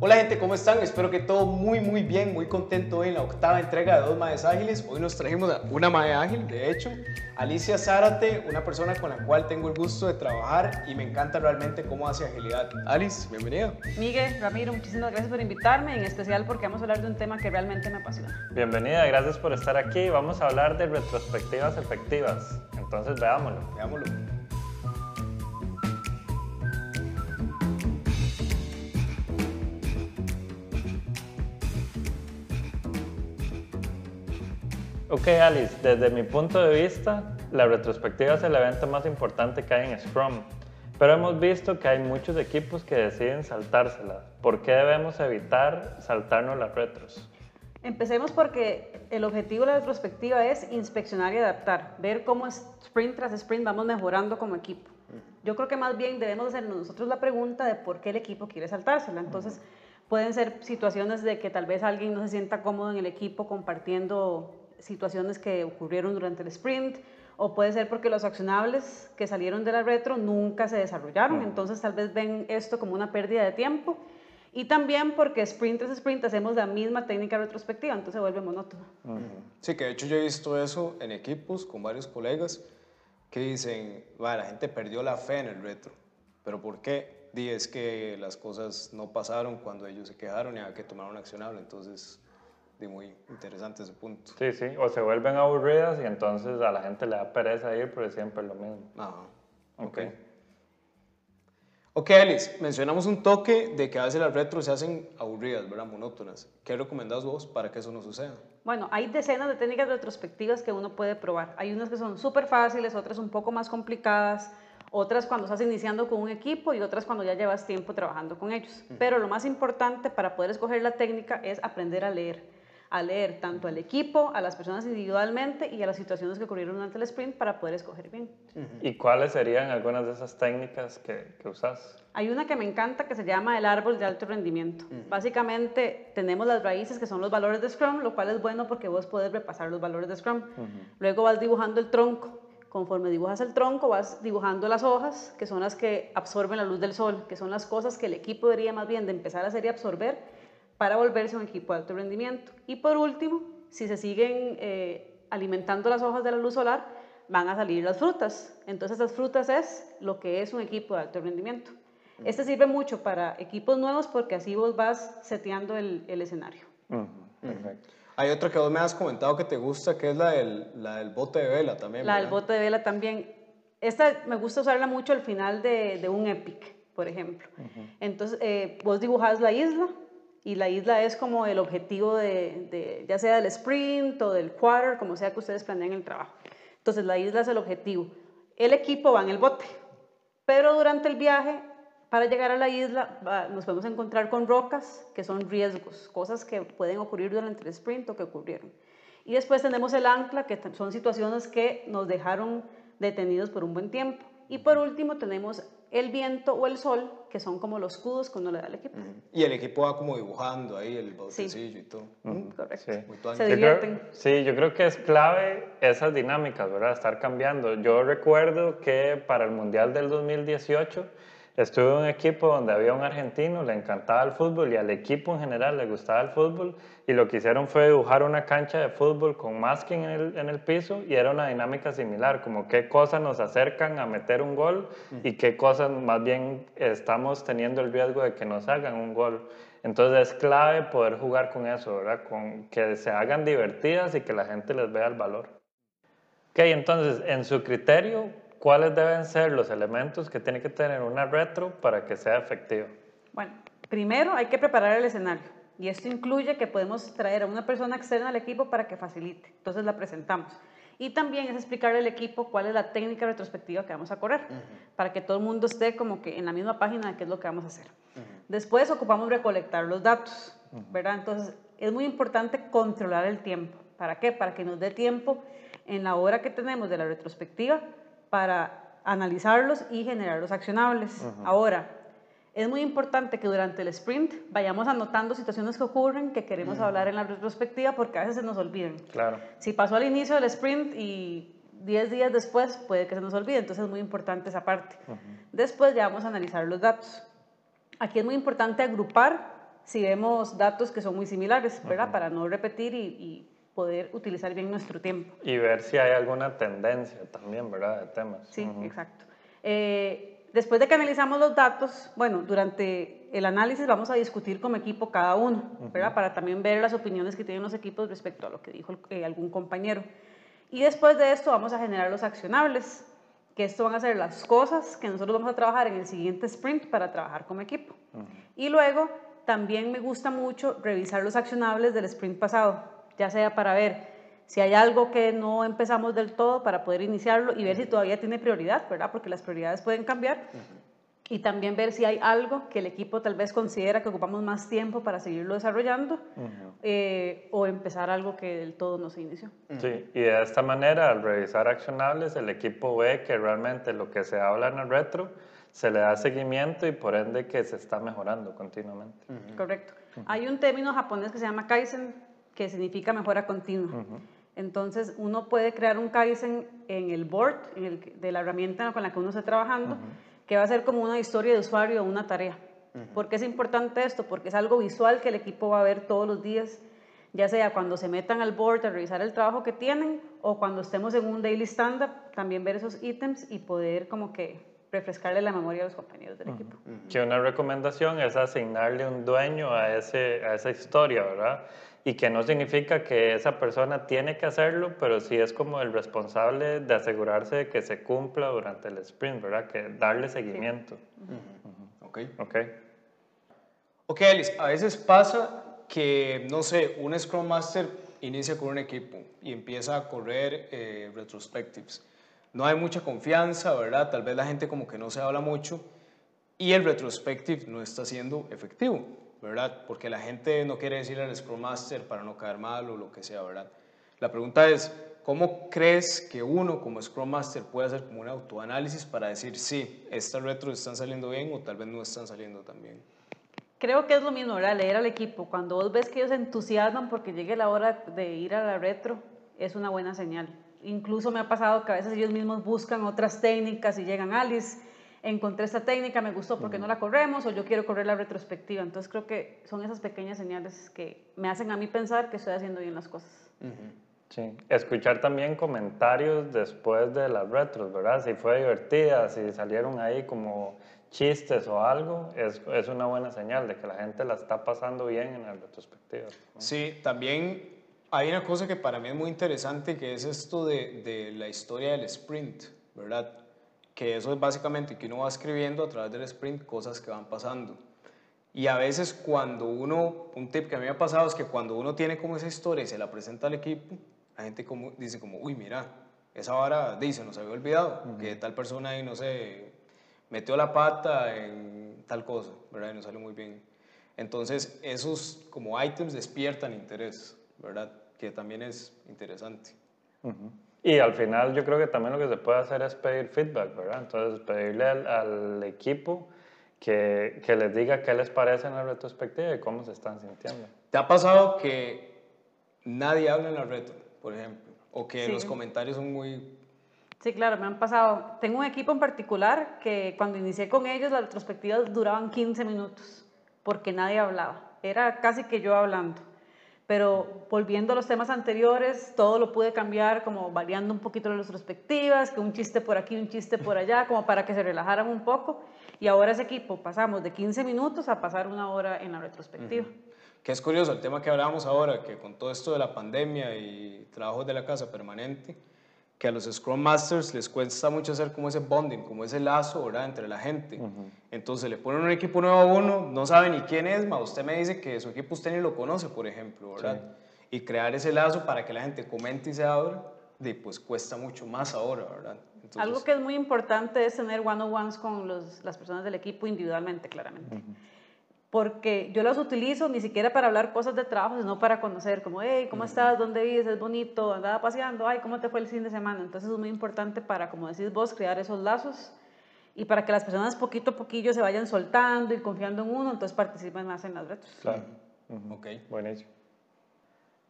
Hola gente, ¿cómo están? Espero que todo muy muy bien, muy contento hoy en la octava entrega de Dos Maes Ágiles. Hoy nos trajimos a una Mae Ágil, de hecho, Alicia Zárate, una persona con la cual tengo el gusto de trabajar y me encanta realmente cómo hace agilidad. Alice, bienvenida. Miguel, Ramiro, muchísimas gracias por invitarme, en especial porque vamos a hablar de un tema que realmente me apasiona. Bienvenida, gracias por estar aquí. Vamos a hablar de retrospectivas efectivas. Entonces veámoslo. Veámoslo. Ok, Alice, desde mi punto de vista, la retrospectiva es el evento más importante que hay en Scrum. Pero hemos visto que hay muchos equipos que deciden saltársela. ¿Por qué debemos evitar saltarnos las retros? Empecemos porque el objetivo de la retrospectiva es inspeccionar y adaptar, ver cómo sprint tras sprint vamos mejorando como equipo. Yo creo que más bien debemos hacernos nosotros la pregunta de por qué el equipo quiere saltársela. Entonces, pueden ser situaciones de que tal vez alguien no se sienta cómodo en el equipo compartiendo situaciones que ocurrieron durante el sprint, o puede ser porque los accionables que salieron de la retro nunca se desarrollaron, entonces tal vez ven esto como una pérdida de tiempo. Y también porque sprint tras sprint hacemos la misma técnica retrospectiva, entonces se vuelve monótono. Sí, que de hecho yo he visto eso en equipos con varios colegas que dicen, la gente perdió la fe en el retro, pero ¿por qué? Di, es que las cosas no pasaron cuando ellos se quejaron y había que tomar un accionable, entonces de muy interesante ese punto. Sí, sí, o se vuelven aburridas y entonces a la gente le da pereza ir, pero siempre es lo mismo. Ajá. Ok. Ok, Alice, mencionamos un toque de que a veces las retros se hacen aburridas, ¿verdad? Monótonas. ¿Qué recomendás vos para que eso no suceda? Bueno, hay decenas de técnicas retrospectivas que uno puede probar. Hay unas que son súper fáciles, otras un poco más complicadas, otras cuando estás iniciando con un equipo y otras cuando ya llevas tiempo trabajando con ellos. Pero lo más importante para poder escoger la técnica es aprender a leer a leer tanto al equipo, a las personas individualmente y a las situaciones que ocurrieron durante el sprint para poder escoger bien. ¿Y cuáles serían algunas de esas técnicas que, que usas? Hay una que me encanta que se llama el árbol de alto rendimiento. Básicamente tenemos las raíces que son los valores de Scrum, lo cual es bueno porque vos podés repasar los valores de Scrum. Luego vas dibujando el tronco. Conforme dibujas el tronco, vas dibujando las hojas, que son las que absorben la luz del sol, que son las cosas que el equipo debería más bien de empezar a hacer y absorber para volverse un equipo de alto rendimiento. Y por último, si se siguen eh, alimentando las hojas de la luz solar, van a salir las frutas. Entonces, las frutas es lo que es un equipo de alto rendimiento. Este sirve mucho para equipos nuevos porque así vos vas seteando el, el escenario. Perfecto. Hay otra que vos me has comentado que te gusta, que es la del, la del bote de vela también. La del ¿verdad? bote de vela también. Esta me gusta usarla mucho al final de, de un epic, por ejemplo. Entonces, eh, vos dibujás la isla y la isla es como el objetivo de, de, ya sea del sprint o del quarter, como sea que ustedes planeen el trabajo. Entonces, la isla es el objetivo. El equipo va en el bote, pero durante el viaje, para llegar a la isla, nos podemos encontrar con rocas que son riesgos, cosas que pueden ocurrir durante el sprint o que ocurrieron. Y después tenemos el ancla, que son situaciones que nos dejaron detenidos por un buen tiempo. Y por último tenemos el viento o el sol, que son como los escudos que uno le da al equipo. Y el equipo va como dibujando ahí el botecillo y todo. Mm, Correcto. Sí. Muy Yo creo- sí, yo creo que es clave esas dinámicas, ¿verdad? Estar cambiando. Yo recuerdo que para el Mundial del 2018 estuve en un equipo donde había un argentino, le encantaba el fútbol y al equipo en general le gustaba el fútbol y lo que hicieron fue dibujar una cancha de fútbol con masking en el, en el piso y era una dinámica similar, como qué cosas nos acercan a meter un gol y qué cosas más bien estamos teniendo el riesgo de que nos hagan un gol. Entonces es clave poder jugar con eso, ¿verdad? Con que se hagan divertidas y que la gente les vea el valor. Ok, entonces, en su criterio, ¿cuáles deben ser los elementos que tiene que tener una retro para que sea efectiva? Bueno, primero hay que preparar el escenario. Y esto incluye que podemos traer a una persona externa al equipo para que facilite. Entonces la presentamos. Y también es explicarle al equipo cuál es la técnica retrospectiva que vamos a correr, para que todo el mundo esté como que en la misma página de qué es lo que vamos a hacer. Después ocupamos recolectar los datos, ¿verdad? Entonces es muy importante controlar el tiempo. ¿Para qué? Para que nos dé tiempo en la hora que tenemos de la retrospectiva para analizarlos y generar los accionables. Ahora, es muy importante que durante el sprint vayamos anotando situaciones que ocurren que queremos hablar en la retrospectiva porque a veces se nos olvidan. Claro. Si pasó al inicio del sprint y 10 días después puede que se nos olvide, entonces es muy importante esa parte. Después ya vamos a analizar los datos. Aquí es muy importante agrupar si vemos datos que son muy similares, ¿verdad? Para no repetir y, y, poder utilizar bien nuestro tiempo. Y ver si hay alguna tendencia también, ¿verdad? De temas. Sí, exacto. Eh, después de que analizamos los datos, bueno, durante el análisis vamos a discutir como equipo cada uno, ¿verdad? Para también ver las opiniones que tienen los equipos respecto a lo que dijo eh, algún compañero. Y después de esto vamos a generar los accionables, que esto van a ser las cosas que nosotros vamos a trabajar en el siguiente sprint para trabajar como equipo. Y luego también me gusta mucho revisar los accionables del sprint pasado, ya sea para ver si hay algo que no empezamos del todo para poder iniciarlo y ver si todavía tiene prioridad, ¿verdad? Porque las prioridades pueden cambiar. Y también ver si hay algo que el equipo tal vez considera que ocupamos más tiempo para seguirlo desarrollando eh, o empezar algo que del todo no se inició. Sí, y de esta manera, al revisar accionables, el equipo ve que realmente lo que se habla en el retro se le da seguimiento y por ende que se está mejorando continuamente. Correcto. Hay un término japonés que se llama Kaizen, que significa mejora continua. Entonces, uno puede crear un Kaizen en el board en el, de la herramienta con la que uno está trabajando, que va a ser como una historia de usuario o una tarea. ¿Por qué es importante esto? Porque es algo visual que el equipo va a ver todos los días, ya sea cuando se metan al board a revisar el trabajo que tienen o cuando estemos en un daily stand-up, también ver esos ítems y poder como que refrescarle la memoria a los compañeros del equipo. Que una recomendación es asignarle un dueño a, ese, a esa historia, ¿verdad? Y que no significa que esa persona tiene que hacerlo, pero sí es como el responsable de asegurarse de que se cumpla durante el sprint, ¿verdad? Que darle seguimiento. Ok. Ok. Ok, Alice, a veces pasa que, no sé, un Scrum Master inicia con un equipo y empieza a correr eh, retrospectives. No hay mucha confianza, ¿verdad? Tal vez la gente como que no se habla mucho y el retrospective no está siendo efectivo. ¿Verdad? Porque la gente no quiere decir al Scrum Master para no caer mal o lo que sea, ¿verdad? La pregunta es, ¿cómo crees que uno como Scrum Master puede hacer como un autoanálisis para decir, sí, estas retros están saliendo bien o tal vez no están saliendo tan bien? Creo que es lo mismo, ¿verdad? Leer al equipo. Cuando vos ves que ellos se entusiasman porque llegue la hora de ir a la retro, es una buena señal. Incluso me ha pasado que a veces ellos mismos buscan otras técnicas y llegan, Alice, encontré esta técnica, me gustó, porque no la corremos? O yo quiero correr la retrospectiva. Entonces creo que son esas pequeñas señales que me hacen a mí pensar que estoy haciendo bien las cosas. Sí, escuchar también comentarios después de las retros, ¿verdad? Si fue divertida, si salieron ahí como chistes o algo, es, es una buena señal de que la gente la está pasando bien en la retrospectiva. Sí, también hay una cosa que para mí es muy interesante, que es esto de, de la historia del sprint, ¿verdad? Que eso es básicamente que uno va escribiendo a través del sprint cosas que van pasando. Y a veces cuando uno, un tip que a mí me ha pasado es que cuando uno tiene como esa historia y se la presenta al equipo, la gente como, dice como, uy, mira, esa vara, dice, nos había olvidado, que tal persona ahí, no sé, metió la pata en tal cosa, ¿verdad? Y no salió muy bien. Entonces, esos como items despiertan interés, ¿verdad? Que también es interesante. Y al final yo creo que también lo que se puede hacer es pedir feedback, ¿verdad? Entonces pedirle al, equipo que, que, les diga qué les parece en la retrospectiva y cómo se están sintiendo. ¿Te ha pasado que nadie habla en la retro, por ejemplo? O que los comentarios son muy... Sí, claro, me han pasado. Tengo un equipo en particular que cuando inicié con ellos las retrospectivas duraban 15 minutos porque nadie hablaba. Era casi que yo hablando. Pero volviendo a los temas anteriores, todo lo pude cambiar, como variando un poquito las perspectivas, que un chiste por aquí, un chiste por allá, como para que se relajaran un poco. Y ahora ese equipo pasamos de 15 minutos a pasar una hora en la retrospectiva. Que es curioso el tema que hablábamos ahora, que con todo esto de la pandemia y trabajos de la casa permanente, que a los Scrum Masters les cuesta mucho hacer como ese bonding, como ese lazo ¿verdad? entre la gente. Entonces le ponen un equipo nuevo a uno, no sabe ni quién es, ma, usted me dice que su equipo usted ni lo conoce, por ejemplo, ¿verdad? Y crear ese lazo para que la gente comente y se abra, pues cuesta mucho más ahora, ¿verdad? Algo que es muy importante es tener one-on-ones con los, las personas del equipo individualmente, claramente porque yo las utilizo ni siquiera para hablar cosas de trabajo, sino para conocer, como, hey, ¿cómo estás? ¿Dónde vives? Es bonito, andaba paseando, ay, ¿cómo te fue el fin de semana? Entonces es muy importante para, como decís vos, crear esos lazos y para que las personas poquito a poquillo se vayan soltando y confiando en uno, entonces participen más en las retos. Claro. Ok, buenísimo.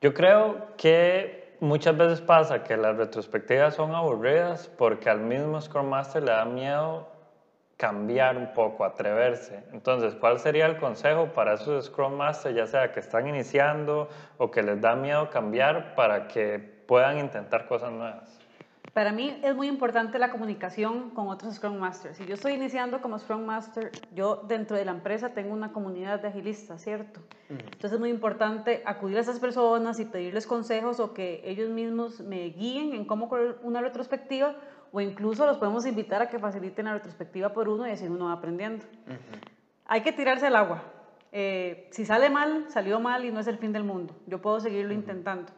Yo creo que muchas veces pasa que las retrospectivas son aburridas porque al mismo Scrum Master le da miedo cambiar un poco, atreverse. Entonces, ¿cuál sería el consejo para esos Scrum Masters, ya sea que están iniciando o que les da miedo cambiar para que puedan intentar cosas nuevas? Para mí es muy importante la comunicación con otros Scrum Masters. Si yo estoy iniciando como Scrum Master, yo dentro de la empresa tengo una comunidad de agilistas, ¿cierto? Entonces es muy importante acudir a esas personas y pedirles consejos o que ellos mismos me guíen en cómo correr una retrospectiva o incluso los podemos invitar a que faciliten la retrospectiva por uno y así uno va aprendiendo. Hay que tirarse al agua. Eh, si sale mal, salió mal y no es el fin del mundo. Yo puedo seguirlo intentando.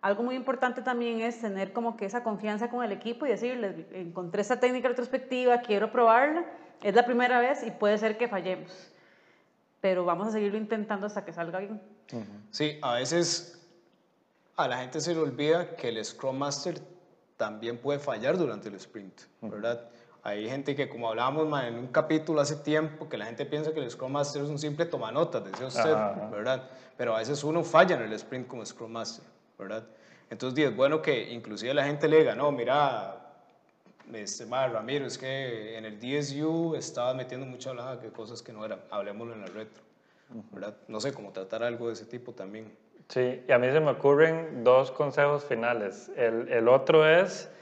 Algo muy importante también es tener como que esa confianza con el equipo y decirles, encontré esta técnica retrospectiva, quiero probarla, es la primera vez y puede ser que fallemos, pero vamos a seguirlo intentando hasta que salga bien. Sí, a veces a la gente se le olvida que el Scrum Master también puede fallar durante el sprint, ¿verdad? Hay gente que, como hablábamos en un capítulo hace tiempo, que la gente piensa que el Scrum Master es un simple tomanotas, decía usted, ¿verdad? Pero a veces uno falla en el sprint como Scrum Master, ¿verdad? Entonces, es bueno que inclusive la gente le diga, no, mira, este, Ramiro, es que en el DSU estaba metiendo mucha hablada de cosas que no eran, hablemoslo en la retro, ¿verdad? No sé, cómo tratar algo de ese tipo también. Sí, y a mí se me ocurren dos consejos finales. El, el otro es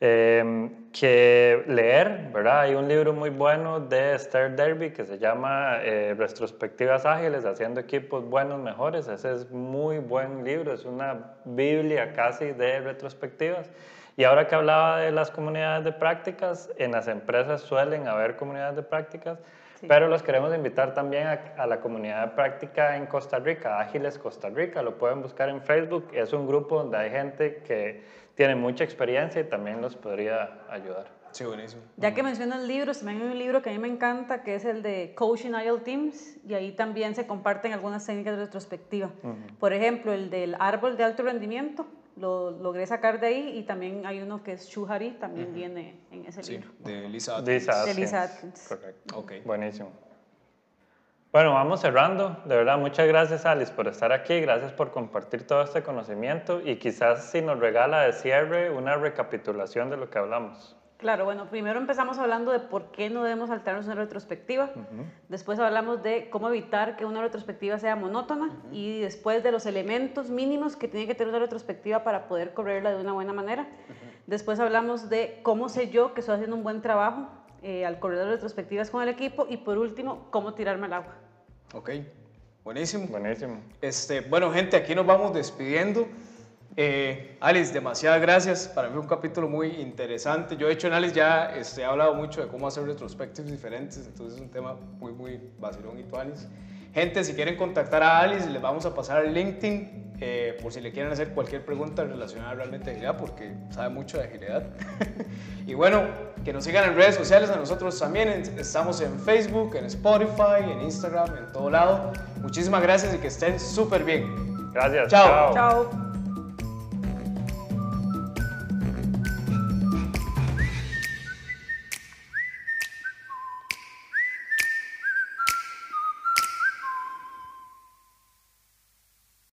em, que leer, ¿verdad? Hay un libro muy bueno de Esther Derby que se llama eh, Retrospectivas Ágiles, haciendo equipos buenos, mejores. Ese es muy buen libro, es una biblia casi de retrospectivas. Y ahora que hablaba de las comunidades de prácticas, en las empresas suelen haber comunidades de prácticas pero los queremos invitar también a, la comunidad de práctica en Costa Rica, Ágiles Costa Rica. Lo pueden buscar en Facebook. Es un grupo donde hay gente que tiene mucha experiencia y también los podría ayudar. Sí, buenísimo. Ya que mencionas libros, también hay un libro que a mí me encanta, que es el de Coaching Agile Teams, y ahí también se comparten algunas técnicas de retrospectiva. Por ejemplo, el del árbol de alto rendimiento, lo logré sacar de ahí y también hay uno que es Shuhari, también viene en ese sí, libro. De Lisa Atkins. De Lisa Atkins. Correcto. Okay. Buenísimo. Bueno, vamos cerrando. De verdad, muchas gracias Alice por estar aquí, gracias por compartir todo este conocimiento y quizás si nos regala de cierre una recapitulación de lo que hablamos. Claro, bueno, primero empezamos hablando de por qué no debemos saltarnos una retrospectiva, después hablamos de cómo evitar que una retrospectiva sea monótona y después de los elementos mínimos que tiene que tener una retrospectiva para poder correrla de una buena manera. Después hablamos de cómo sé yo que estoy haciendo un buen trabajo eh, al correr las retrospectivas con el equipo y por último, cómo tirarme al agua. Ok, buenísimo. Buenísimo. Este, bueno, gente, aquí nos vamos despidiendo. Eh, Alice, demasiadas gracias. Para mí fue un capítulo muy interesante. Yo, de hecho, en Alice ya este, he hablado mucho de cómo hacer retrospectivas diferentes, entonces es un tema muy, muy vacilón y tu Alice. Gente, si quieren contactar a Alice, les vamos a pasar el LinkedIn eh, por si le quieren hacer cualquier pregunta relacionada realmente a agilidad, porque sabe mucho de agilidad. y bueno, que nos sigan en redes sociales, a nosotros también. Estamos en Facebook, en Spotify, en Instagram, en todo lado. Muchísimas gracias y que estén súper bien. Gracias. Chao. Chao.